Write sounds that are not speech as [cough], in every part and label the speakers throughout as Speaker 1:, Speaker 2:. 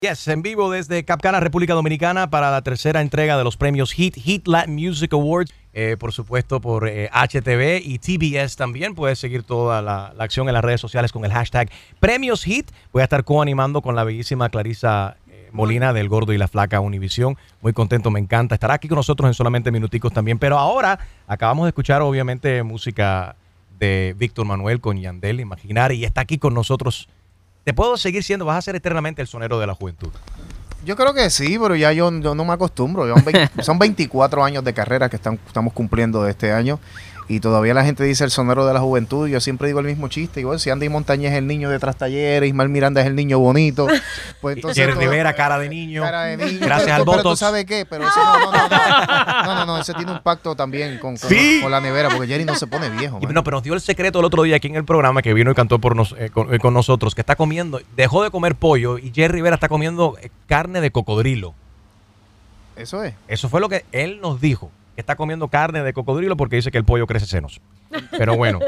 Speaker 1: Yes, en vivo desde Capcana, República Dominicana, para la tercera entrega de los premios HIT, HIT Latin Music Awards. Eh, por supuesto, por eh, HTV y TBS también. Puedes seguir toda la, la acción en las redes sociales con el hashtag Premios HIT. Voy a estar coanimando con la bellísima Clarisa eh, Molina del Gordo y la Flaca Univisión. Muy contento, me encanta. Estará aquí con nosotros en solamente minuticos también. Pero ahora acabamos de escuchar, obviamente, música de Víctor Manuel con Yandel, Imaginar, y está aquí con nosotros. ¿Te puedo seguir siendo? ¿Vas a ser eternamente el sonero de la juventud?
Speaker 2: Yo creo que sí, pero ya yo, yo no me acostumbro. Yo, son 20 [laughs] son 24 años de carrera que están, estamos cumpliendo de este año. Y todavía la gente dice el sonero de la juventud. Yo siempre digo el mismo chiste. Igual si Andy Montañez es el niño de talleres, Ismael Miranda es el niño bonito. Pues entonces.
Speaker 1: Jerry
Speaker 2: todo-
Speaker 1: Rivera, cara de niño.
Speaker 2: cara de niño.
Speaker 1: Gracias
Speaker 2: Pero-
Speaker 1: al
Speaker 2: pero tú sabes qué, pero ese no, no, no, no, no, no, no, ese tiene un pacto también con, con,
Speaker 1: Sí.
Speaker 2: con la nevera, porque Jerry no se pone viejo. Man.
Speaker 1: no, pero nos dio el secreto el otro día aquí en el programa que vino y cantó por nos- eh, con, eh, con nosotros, que está comiendo, dejó de comer pollo y Jerry Rivera está comiendo eh, carne de cocodrilo.
Speaker 2: Eso es.
Speaker 1: Eso fue lo que él nos dijo, está comiendo carne de cocodrilo porque dice que el pollo crece senos. Pero bueno.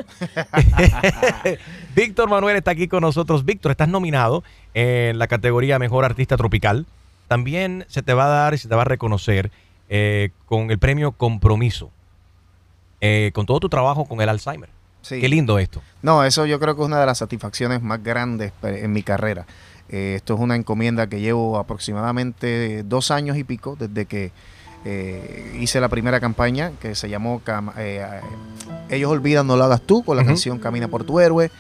Speaker 1: [laughs] Víctor Manuel está aquí con nosotros. Víctor, estás nominado en la categoría Mejor Artista Tropical. También se te va a dar y se te va a reconocer eh, con el premio Compromiso. eh, con todo tu trabajo con el Alzheimer.
Speaker 2: Sí.
Speaker 1: Qué lindo esto.
Speaker 2: No, eso yo creo que es una de las satisfacciones más grandes en mi carrera. Eh, esto es una encomienda que llevo aproximadamente dos años y pico desde que eh, hice la primera campaña que se llamó Cam- eh, eh, Ellos olvidan, no lo hagas tú, con la canción Camina por tu héroe.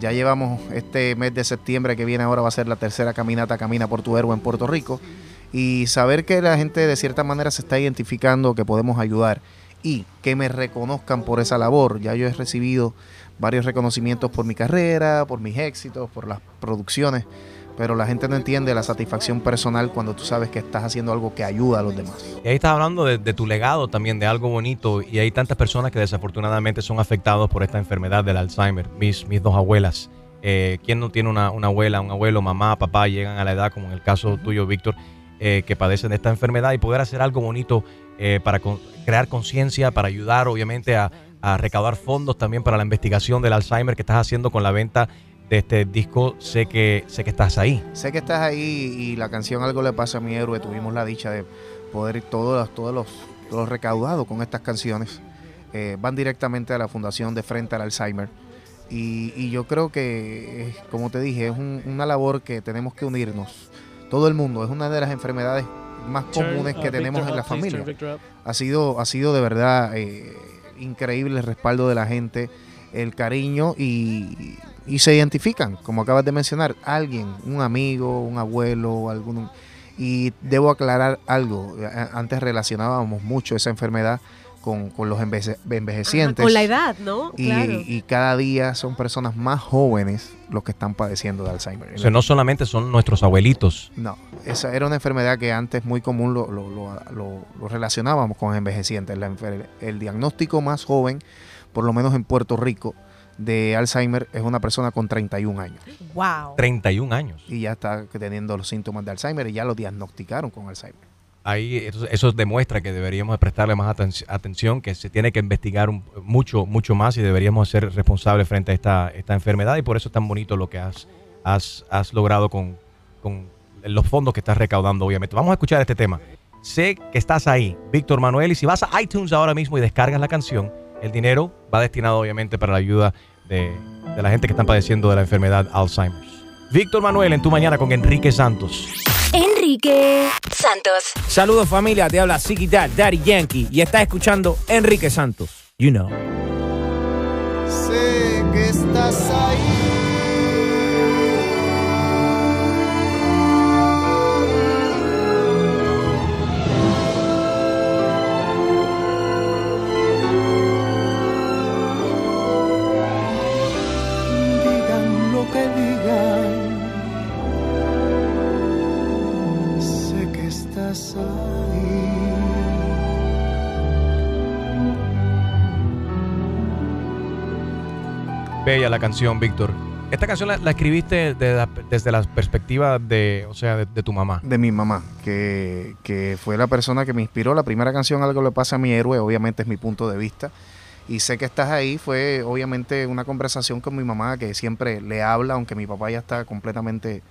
Speaker 2: Ya llevamos este mes de septiembre que viene ahora va a ser la tercera caminata Camina por tu héroe en Puerto Rico. Y saber que la gente de cierta manera se está identificando, que podemos ayudar y que me reconozcan por esa labor. Ya yo he recibido varios reconocimientos por mi carrera, por mis éxitos, por las producciones, pero la gente no entiende la satisfacción personal cuando tú sabes que estás haciendo algo que ayuda a los demás.
Speaker 1: Y ahí estás hablando de, de tu legado también, de algo bonito. Y hay tantas personas que desafortunadamente son afectados por esta enfermedad del Alzheimer. Mis, mis dos abuelas. Eh, ¿Quién no tiene una, una abuela, un abuelo, mamá, papá, llegan a la edad, como en el caso tuyo, Víctor, eh, que padecen de esta enfermedad y poder hacer algo bonito eh, para con- crear conciencia, para ayudar, obviamente, a, a recaudar fondos también para la investigación del Alzheimer que estás haciendo con la venta de este disco? Sé que, sé que estás ahí.
Speaker 2: Sé que estás ahí y la canción Algo le pasa a mi héroe, tuvimos la dicha de poder ir todos los, todos los, todos los recaudados con estas canciones. eh, van directamente a la Fundación de Frente al Alzheimer. Y, y yo creo que, eh, como te dije, es un- una labor que tenemos que unirnos. Todo el mundo, es una de las enfermedades más comunes que tenemos en la familia. Ha sido, ha sido de verdad eh, increíble el respaldo de la gente, el cariño y, y se identifican, como acabas de mencionar, alguien, un amigo, un abuelo, alguno. Y debo aclarar algo, a- antes relacionábamos mucho esa enfermedad con, con los envejecientes.
Speaker 3: Con la edad, ¿no?
Speaker 2: Y,
Speaker 3: claro.
Speaker 2: y cada día son personas más jóvenes los que están padeciendo de Alzheimer.
Speaker 1: O sea, no solamente son nuestros abuelitos.
Speaker 2: No, esa era una enfermedad que antes muy común lo, lo- lo- lo- lo relacionábamos con envejecientes. La el diagnóstico más joven, por lo menos en Puerto Rico, de Alzheimer es una persona con 31 años
Speaker 3: wow.
Speaker 1: 31 años.
Speaker 2: y ya está teniendo los síntomas de Alzheimer y ya lo diagnosticaron con Alzheimer.
Speaker 1: Ahí eso, eso demuestra que deberíamos de prestarle más aten- atención, que se tiene que investigar un- mucho, mucho más y deberíamos ser responsables frente a esta, esta enfermedad y por eso es tan bonito lo que has, has, has logrado con, con los fondos que estás recaudando, obviamente. Vamos a escuchar este tema. Sé que estás ahí, Víctor Manuel, y si vas a iTunes ahora mismo y descargas la canción, el dinero va destinado obviamente para la ayuda de, de la gente que están padeciendo de la enfermedad Alzheimer. Víctor Manuel en tu mañana con Enrique Santos.
Speaker 4: Enrique Santos.
Speaker 5: Saludos familia, te habla Ziggy Dad, Daddy Yankee y estás escuchando Enrique Santos. You know.
Speaker 2: Sé que estás ahí.
Speaker 1: Bella la canción, Víctor. Esta canción la, la escribiste de la- desde la perspectiva de, o sea, de, de tu mamá.
Speaker 2: de mi mamá, que, que fue la persona que me inspiró. La primera canción, Algo le pasa a mi héroe, obviamente es mi punto de vista. Y sé que estás ahí, fue obviamente una conversación con mi mamá que siempre le habla, aunque mi papá ya está completamente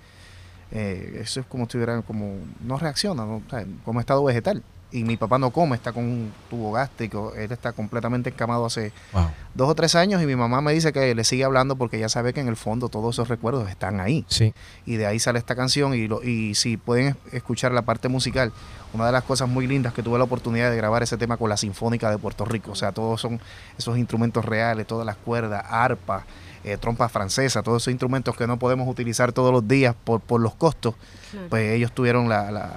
Speaker 2: eh, eso es como si estuviera como, no reacciona, ¿no? O sea, como estado vegetal. Y mi papá no come, está con un tubo gástrico, él está completamente encamado hace
Speaker 1: Wow.
Speaker 2: dos o tres años y mi mamá me dice que le sigue hablando porque ella sabe que en el fondo todos esos recuerdos están ahí.
Speaker 1: Sí.
Speaker 2: Y de ahí sale esta canción y, lo, y si pueden es- escuchar la parte musical, una de las cosas muy lindas que tuve la oportunidad de grabar ese tema con la Sinfónica de Puerto Rico, o sea, todos son esos instrumentos reales, todas las cuerdas, arpa, eh, trompa francesa, todos esos instrumentos que no podemos utilizar todos los días por, por los costos, pues ellos tuvieron la, la-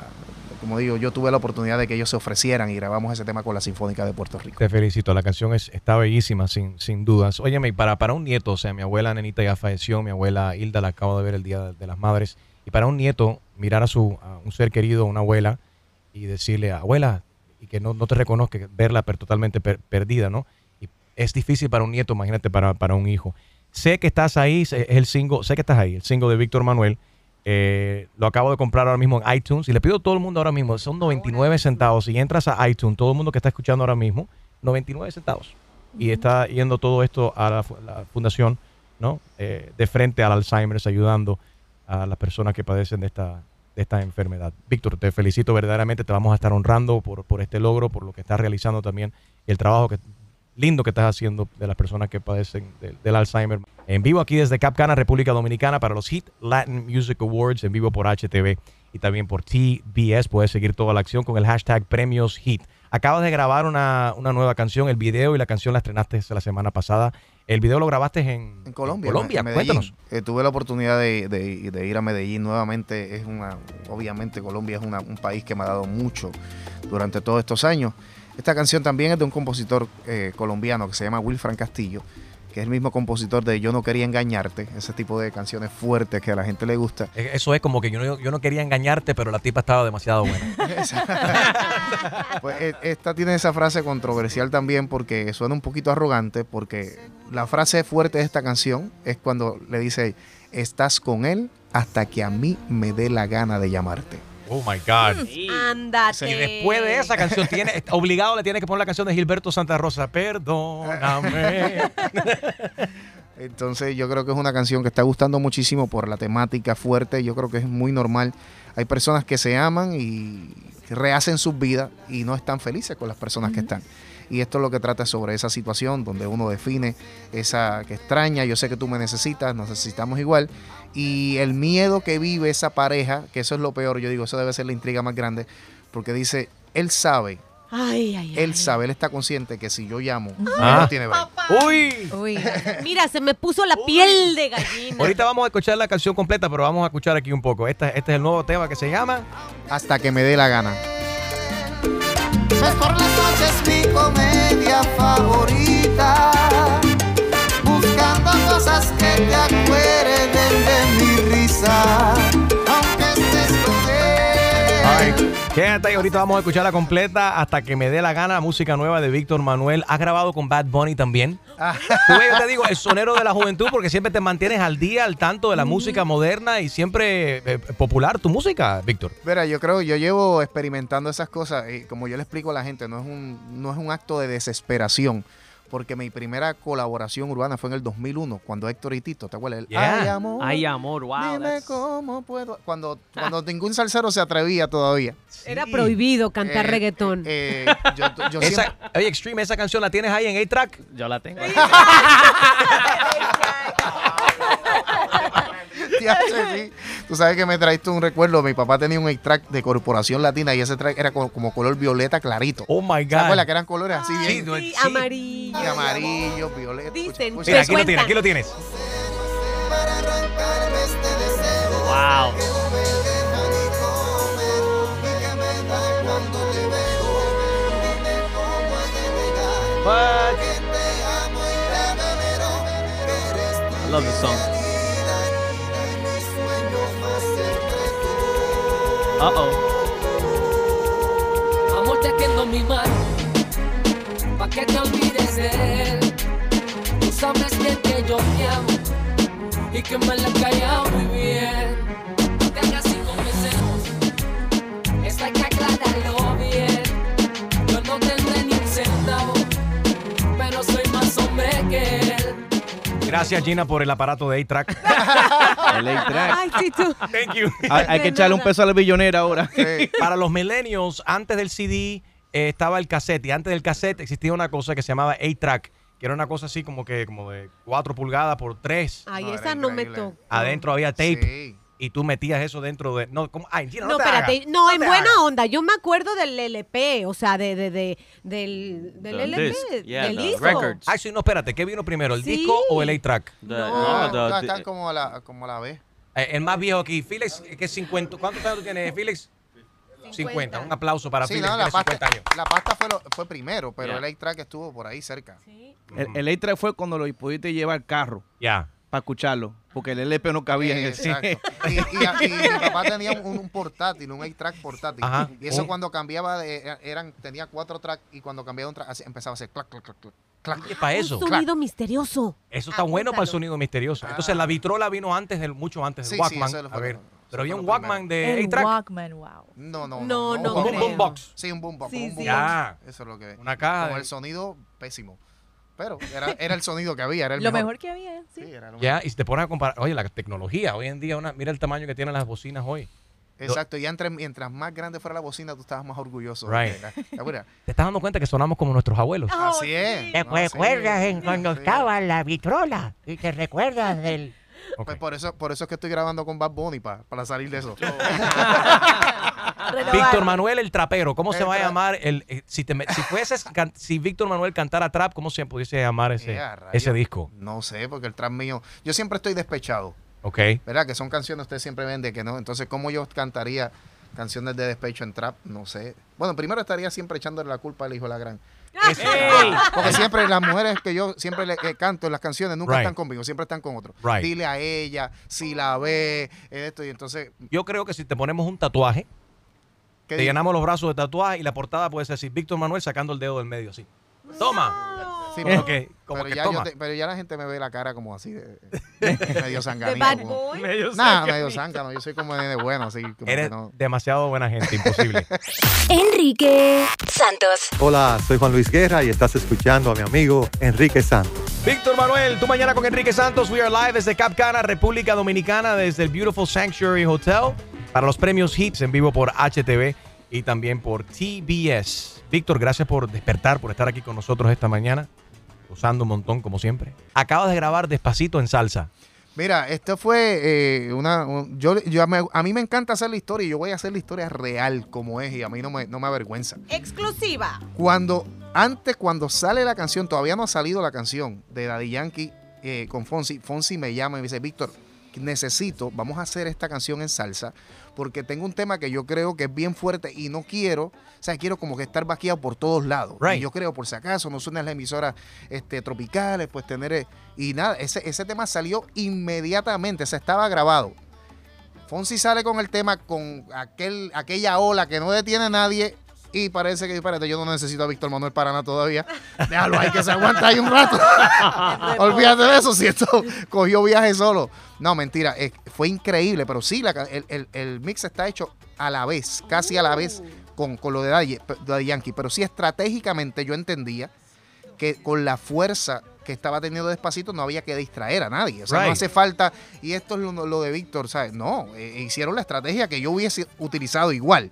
Speaker 2: como digo, yo tuve la oportunidad de que ellos se ofrecieran y grabamos ese tema con la Sinfónica de Puerto Rico.
Speaker 1: Te felicito, la canción es, está bellísima, sin, dudas. Óyeme, para, para un nieto, o sea, mi abuela Nenita ya falleció, mi abuela Hilda la acabo de ver el Día de, las Madres, y para un nieto, mirar a, su, un ser querido, una abuela, y decirle, abuela, y que no, te reconozca, verla per- totalmente per- perdida, ¿no? Es difícil para un nieto, imagínate para, para un hijo. Sé que estás ahí, es el single, sé que estás ahí, el single de Víctor Manuel. Eh, lo acabo de comprar ahora mismo en iTunes y le pido a todo el mundo ahora mismo, son 99 centavos. Si entras a iTunes, todo el mundo que está escuchando ahora mismo, 99 centavos. Y está yendo todo esto a la, fu- la fundación, ¿no? Eh, de frente al Alzheimer, ayudando a las personas que padecen de esta, de esta enfermedad. Víctor, te felicito verdaderamente, te vamos a estar honrando por, por este logro, por lo que estás realizando también y el trabajo que lindo que estás haciendo de las personas que padecen del- del Alzheimer. En vivo aquí desde Capcana, República Dominicana, para los Hit Latin Music Awards, en vivo por HTV y también por TBS. Puedes seguir toda la acción con el hashtag Premios Hit. Acabas de grabar una, una nueva canción, el video y la canción la estrenaste la semana pasada. El video lo grabaste en,
Speaker 2: En Colombia.
Speaker 1: Colombia,
Speaker 2: en
Speaker 1: cuéntanos.
Speaker 2: Eh, tuve la oportunidad de, de- de ir a Medellín nuevamente. Es una, obviamente Colombia es una- un país que me ha dado mucho durante todos estos años. Esta canción también es de un compositor eh, colombiano que se llama Wilfran Castillo, que es el mismo compositor de Yo no quería engañarte, ese tipo de canciones fuertes que a la gente le gusta.
Speaker 1: E- Eso es como que yo no, yo no quería engañarte, pero la tipa estaba demasiado buena. [laughs]
Speaker 2: Pues eh, esta tiene esa frase controversial también porque suena un poquito arrogante, porque la frase fuerte de esta canción es cuando le dice, estás con él hasta que a mí me dé la gana de llamarte.
Speaker 1: Oh my God.
Speaker 3: Ándate.
Speaker 1: Y después de esa canción, tiene, [laughs] obligado le tiene que poner la canción de Gilberto Santa Rosa. Perdóname. [laughs]
Speaker 2: Entonces yo creo que es una canción que está gustando muchísimo por la temática fuerte, yo creo que es muy normal. Hay personas que se aman y rehacen sus vidas y no están felices con las personas que están. Y esto es lo que trata sobre esa situación donde uno define esa que extraña, yo sé que tú me necesitas, nos necesitamos igual. Y el miedo que vive esa pareja, que eso es lo peor, yo digo, eso debe ser la intriga más grande, porque dice, él sabe,
Speaker 3: Ay, ay,
Speaker 2: él
Speaker 3: ay.
Speaker 2: sabe, él está consciente que si yo llamo, él
Speaker 1: Ah.
Speaker 2: no tiene break.
Speaker 1: Uy.
Speaker 3: Uy, [laughs] mira, se me puso la piel de gallina.
Speaker 1: Ahorita vamos a escuchar la canción completa, pero vamos a escuchar aquí un poco. Este, este es el nuevo tema que se llama
Speaker 2: hasta que me dé la gana.
Speaker 1: Quédate ahí, ahorita vamos a escuchar la completa hasta que me dé la gana. Música nueva de Víctor Manuel. ¿Has grabado con Bad Bunny también? Tú ves, yo te digo, el sonero de la juventud porque siempre te mantienes al día, al tanto de la música moderna y siempre eh, popular tu música, Víctor.
Speaker 2: Mira, yo creo, yo llevo experimentando esas cosas y como yo le explico a la gente, no es un, no es un acto de desesperación. Porque mi primera colaboración urbana fue en el 2001, cuando Héctor y Tito, ¿te acuerdas?
Speaker 1: Yeah.
Speaker 2: Ay, amor,
Speaker 6: Ay, amor, wow.
Speaker 2: dime
Speaker 6: that's-
Speaker 2: cómo puedo. Cuando, [laughs] cuando ningún salsero se atrevía todavía.
Speaker 3: Era prohibido cantar
Speaker 2: Eh,
Speaker 3: reggaetón.
Speaker 2: eh, yo yo
Speaker 1: Esa,
Speaker 2: siempre-
Speaker 1: oye, Extreme, esa canción la tienes ahí en A-Track.
Speaker 6: Yo la tengo. [laughs]
Speaker 2: Ya sé, sí. Tú sabes que me traiste un recuerdo. Mi papá tenía un extract de Corporación Latina y ese track era co- como, color violeta clarito.
Speaker 1: Oh my
Speaker 2: ¿Se acuerdas
Speaker 1: God.
Speaker 2: que eran colores así
Speaker 1: Sí,
Speaker 2: bien?
Speaker 1: no,
Speaker 3: Sí, amarillo.
Speaker 2: Y amarillo, violeta.
Speaker 3: Dicen,
Speaker 2: Escucha,
Speaker 1: Mira, aquí lo tienes, aquí lo tienes.
Speaker 6: Wow.
Speaker 7: no me deja ni
Speaker 6: Uh oh.
Speaker 8: Amor, te quedo mi mano, pa' que te olvides de él. Tú sabes bien que yo te amo y que me la he callado muy bien. No te hagas sin convencernos, esto hay que aclararlo bien. Yo no tendré ni un centavo, pero soy más hombre que él.
Speaker 1: Gracias, Gina, por el aparato de A-Track. [laughs]
Speaker 6: El A-Track.
Speaker 3: Ay, sí, tú.
Speaker 1: Thank you.
Speaker 6: Hay, hay que echarle un peso a la billonera ahora.
Speaker 2: Sí. [laughs]
Speaker 1: Para los millennials, antes del CD eh, estaba el cassette y antes del cassette existía una cosa que se llamaba A-Track, que era una cosa así como que como de 4 pulgadas por 3.
Speaker 3: Ay,
Speaker 2: No,
Speaker 3: esa no me tocó.
Speaker 1: Adentro había tape
Speaker 2: Sí.
Speaker 1: Y tú metías eso dentro de... No, como, ay, Gina, no,
Speaker 3: No,
Speaker 1: te
Speaker 3: espérate.
Speaker 1: hagas,
Speaker 3: No, en
Speaker 1: te
Speaker 3: buena
Speaker 1: hagas.
Speaker 3: onda. Yo me acuerdo del LP, o sea, de, de, de- del, del
Speaker 9: The
Speaker 3: LP,
Speaker 9: disc, yeah,
Speaker 3: del disco.
Speaker 9: records.
Speaker 1: Ay, sí, no, espérate, ¿qué vino primero, el
Speaker 3: Sí.
Speaker 1: disco o el A-Track?
Speaker 3: No.
Speaker 9: no, the-
Speaker 2: están como a la, como la vez.
Speaker 1: Eh, el más viejo aquí, Felix, que es 50. ¿Cuántos años tú tienes, Felix? 50. Un aplauso para
Speaker 2: Sí,
Speaker 1: Felix,
Speaker 2: no, la
Speaker 1: tiene 50
Speaker 2: pasta,
Speaker 1: años.
Speaker 2: la pasta fue, lo- fue primero, pero
Speaker 9: Yeah.
Speaker 2: el A-Track estuvo por ahí cerca.
Speaker 6: El, el A-Track fue cuando lo pudiste llevar al carro
Speaker 1: Ya.
Speaker 6: para escucharlo, porque el LP no cabía en el
Speaker 2: Exacto. Y, y- y mi papá tenía un, un portátil, un A-Track portátil.
Speaker 1: Ajá.
Speaker 2: Y eso
Speaker 1: Un-
Speaker 2: cuando cambiaba, de, eran, tenía cuatro tracks y cuando cambiaba un track así, empezaba a hacer clac, clac, clac, clac, clac.
Speaker 1: ¿Qué para eso?
Speaker 3: Un sonido misterioso.
Speaker 1: Eso está bueno para el sonido misterioso. Entonces la vitrola vino antes del mucho antes del
Speaker 2: Sí, sí,
Speaker 1: Walkman.
Speaker 2: eso fue
Speaker 1: a ver, pero había un Walkman de
Speaker 10: El
Speaker 1: A-Track.
Speaker 10: Walkman, wow.
Speaker 2: No, no,
Speaker 3: No, no
Speaker 1: Como un
Speaker 3: creo.
Speaker 1: boombox.
Speaker 2: Sí, un boombox.
Speaker 10: Sí,
Speaker 2: un
Speaker 10: sí.
Speaker 2: boombox.
Speaker 1: Ya.
Speaker 2: Eso es lo que.
Speaker 1: Una caja
Speaker 2: Con
Speaker 1: de-
Speaker 2: el sonido pésimo. Pero era, era el sonido que había, era el
Speaker 10: Lo
Speaker 2: mejor.
Speaker 10: mejor que había, sí.
Speaker 2: Sí, era lo
Speaker 1: Ya, y si te pones a comparar, oye, la tecnología, hoy en día, una, mira el tamaño que tienen las bocinas hoy.
Speaker 2: Exacto, y entre, mientras más grande fuera la bocina, tú estabas más orgulloso.
Speaker 1: Right.
Speaker 2: La- la- mira,
Speaker 1: ¿Te estás dando cuenta que sonamos como nuestros abuelos?
Speaker 2: Así es.
Speaker 11: ¿Te
Speaker 2: No, sí,
Speaker 11: recuerdas en cuando
Speaker 2: sí.
Speaker 11: estaba la vitrola? ¿Y te recuerdas del...?
Speaker 1: Ok.
Speaker 2: Pues por eso, por eso es que estoy grabando con Bad Bunny pa- para salir de eso. [laughs] [laughs]
Speaker 1: Víctor Manuel el trapero, ¿cómo se va a llamar? El, eh, si te si fueses, [laughs] can- si Víctor Manuel cantara trap, ¿cómo se pudiese llamar ese,
Speaker 2: Eh,
Speaker 1: ese disco?
Speaker 2: No sé, porque el trap mío. Yo siempre estoy despechado.
Speaker 1: Ok.
Speaker 2: ¿Verdad? Que son canciones ustedes siempre ven de que no. Entonces, ¿cómo yo cantaría canciones de despecho en trap? No sé. Bueno, primero estaría siempre echándole la culpa al hijo de la gran. [laughs] Porque siempre las mujeres que yo siempre le eh, canto en las canciones nunca
Speaker 1: Right.
Speaker 2: están conmigo, siempre están con otro.
Speaker 1: Right.
Speaker 2: Dile a ella, si la ve, esto, y entonces.
Speaker 1: Yo creo que si te ponemos un tatuaje,
Speaker 2: ¿qué
Speaker 1: te
Speaker 2: digo?
Speaker 1: llenamos los brazos de tatuaje y la portada puede ser así, Víctor Manuel sacando el dedo del medio así. Toma.
Speaker 2: Sí,
Speaker 1: Como
Speaker 2: pero,
Speaker 1: que, como
Speaker 2: pero
Speaker 1: que
Speaker 2: ya
Speaker 1: toma.
Speaker 2: te- pero ya la gente me ve la cara como así, de, de- [laughs] medio
Speaker 3: De
Speaker 2: sanganito.
Speaker 3: Boy.
Speaker 2: Nada, medio zángano. Yo soy como de bueno, así. Como
Speaker 1: Eres
Speaker 2: que no.
Speaker 1: demasiado buena gente, imposible. [laughs]
Speaker 4: Enrique Santos.
Speaker 12: Hola, soy Juan Luis Guerra y estás escuchando a mi amigo Enrique Santos.
Speaker 1: Víctor Manuel, tú mañana con Enrique Santos. We are live desde Cap Cana, República Dominicana, desde el Beautiful Sanctuary Hotel para los premios Hits en vivo por HTV y también por TBS. Víctor, gracias por despertar, por estar aquí con nosotros esta mañana, usando un montón como siempre. Acabas de grabar Despacito en salsa.
Speaker 2: Mira, esto fue eh, una. un- yo, yo me- a mí me encanta hacer la historia y yo voy a hacer la historia real como es y a mí no me, no me avergüenza.
Speaker 3: Exclusiva.
Speaker 2: Cuando, antes, cuando sale la canción, todavía no ha salido la canción de Daddy Yankee eh, con Fonsi. Fonsi me llama y me dice, Víctor, necesito, vamos a hacer esta canción en salsa, porque tengo un tema que yo creo que es bien fuerte y no quiero, o sea, quiero como que estar vaqueado por todos lados.
Speaker 1: Right.
Speaker 2: Y yo creo, por si acaso, no suenan las emisoras este, tropicales, pues tener... eh, y nada, ese, ese tema salió inmediatamente, se estaba grabado. Fonsi sale con el tema con aquel, aquella ola que no detiene a nadie. Y parece que, espérate, yo no necesito a Víctor Manuel para nada todavía. [laughs] Déjalo ahí que se aguanta ahí un rato. [laughs] Olvídate de eso, si esto cogió viaje solo. No, mentira, eh, fue increíble, pero sí, la el, el- el mix está hecho a la vez, casi a la vez con, con lo de Daddy, Daddy Yankee. Pero sí, estratégicamente yo entendía que con la fuerza que estaba teniendo Despacito no había que distraer a nadie. O sea, no hace falta, y esto es lo, lo de Víctor, ¿sabes? No, eh, hicieron la estrategia que yo hubiese utilizado igual.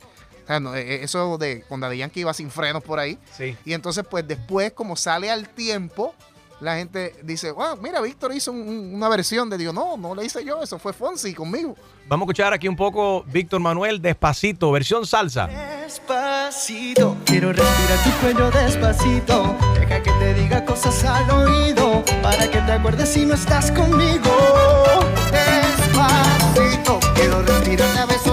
Speaker 2: Sea, no, eh, eso de con Daddy Yankee iba sin frenos por ahí.
Speaker 1: Sí.
Speaker 2: Y entonces, pues después, como sale al tiempo, la gente dice, wow, mira, Víctor hizo un- un- una versión de Dios. No, no la hice yo, eso fue Fonsi conmigo.
Speaker 1: Vamos a escuchar aquí un poco Víctor Manuel Despacito, versión salsa.
Speaker 7: Despacito, quiero respirar tu cuello despacito. Deja que te diga cosas al oído para que te acuerdes si no estás conmigo. Despacito, quiero respirar a besos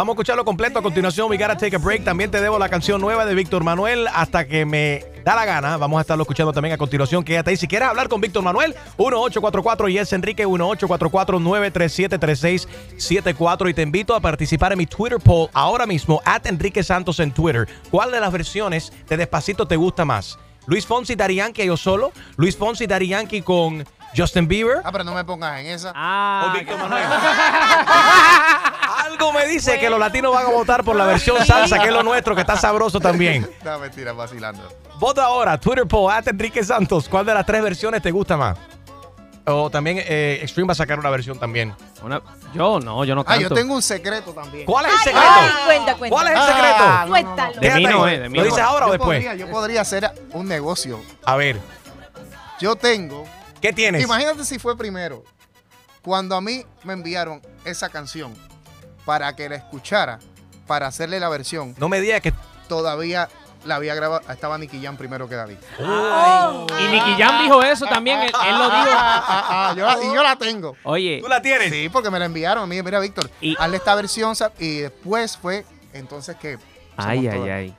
Speaker 1: Vamos a escucharlo completo a continuación. We gotta take a break. También te debo la canción nueva de Víctor Manuel hasta que me da la gana. Vamos a estarlo escuchando también a continuación. Quédate ahí. Si quieres hablar con Víctor Manuel, 1844 y es Enrique 1844-937-3674. Y te invito a participar en mi Twitter poll ahora mismo, at Enrique Santos en Twitter. ¿Cuál de las versiones de Despacito te gusta más? Luis Fonsi, Yankee, yo solo. Luis Fonsi, Yankee con Justin Bieber.
Speaker 2: Ah, pero no me pongas en esa.
Speaker 1: O Víctor Manuel. [laughs] Algo me dice que los latinos van a votar por la versión salsa, que es lo nuestro, que está sabroso también. [laughs]
Speaker 2: No, mentira, vacilando.
Speaker 1: Vota ahora, Twitter poll, at Enrique Santos. ¿Cuál de las tres versiones te gusta más? O también eh, Extreme va a sacar una versión también.
Speaker 9: yo no, yo no
Speaker 2: Ah,
Speaker 9: canto.
Speaker 2: yo tengo un secreto también.
Speaker 1: ¿Cuál es el secreto?
Speaker 3: Ay, cuenta, cuenta.
Speaker 1: ¿Cuál es el
Speaker 2: Ah,
Speaker 1: secreto?
Speaker 2: no, no, no.
Speaker 3: Suéltalo.
Speaker 9: De mí
Speaker 1: Quédate
Speaker 9: no
Speaker 1: ahí.
Speaker 9: es, de mí
Speaker 1: ¿Lo
Speaker 9: no
Speaker 1: dices
Speaker 9: es.
Speaker 1: ahora o
Speaker 2: Yo
Speaker 1: después?
Speaker 2: podría, yo podría hacer un negocio.
Speaker 1: A ver,
Speaker 2: Yo tengo.
Speaker 1: ¿Qué tienes?
Speaker 2: Imagínate si fue primero. Cuando a mí me enviaron esa canción para que la escuchara, para hacerle la versión,
Speaker 1: No me digas que...
Speaker 2: todavía la había grabado. Estaba Nicky Jam primero que David.
Speaker 9: Y Nicky Jam dijo eso también. Él, él lo dijo.
Speaker 2: Ah, ah, ah, yo la- y yo la tengo.
Speaker 9: Oye,
Speaker 1: ¿Tú la tienes?
Speaker 2: Sí, porque me la enviaron a mí. Mira, Víctor,
Speaker 9: Y-
Speaker 2: hazle esta versión. Y después fue entonces que.
Speaker 9: ay, ay, ay.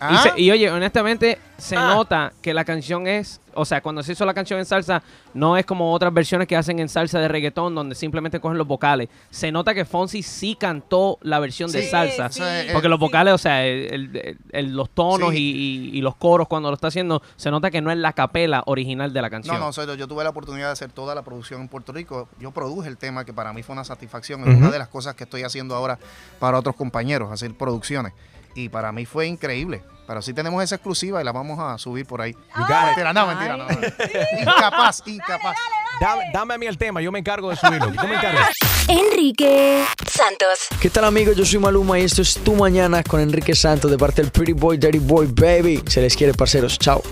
Speaker 1: Ah,
Speaker 9: Y, se- y oye, honestamente, se
Speaker 1: Ah.
Speaker 9: nota que la canción es, o sea, cuando se hizo la canción en salsa, no es como otras versiones que hacen en salsa de reggaetón, donde simplemente cogen los vocales. Se nota que Fonsi sí cantó la versión de salsa.
Speaker 2: sí, eh,
Speaker 9: Porque los
Speaker 3: sí.
Speaker 9: vocales, o sea, el- el- el- los tonos
Speaker 2: Sí.
Speaker 9: y, y- y los coros cuando lo está haciendo, se nota que no es la capela original de la canción.
Speaker 2: No, no, soy yo. Yo tuve la oportunidad de hacer toda la producción en Puerto Rico. Yo produje el tema que para mí fue una satisfacción. Es una de las cosas que estoy haciendo ahora para otros compañeros, hacer producciones. Y para mí fue increíble. Pero sí tenemos esa exclusiva y la vamos a subir por ahí. Mentira, no, mentira, no. Incapaz, incapaz.
Speaker 1: Dame, dame a mí el tema, yo me encargo de subirlo. Yo me encargo.
Speaker 4: Enrique Santos.
Speaker 10: ¿Qué tal amigos? Yo soy Maluma y esto es Tu Mañana con Enrique Santos de parte del Pretty Boy, Dirty Boy, Baby. Se les quiere, parceros. Chao.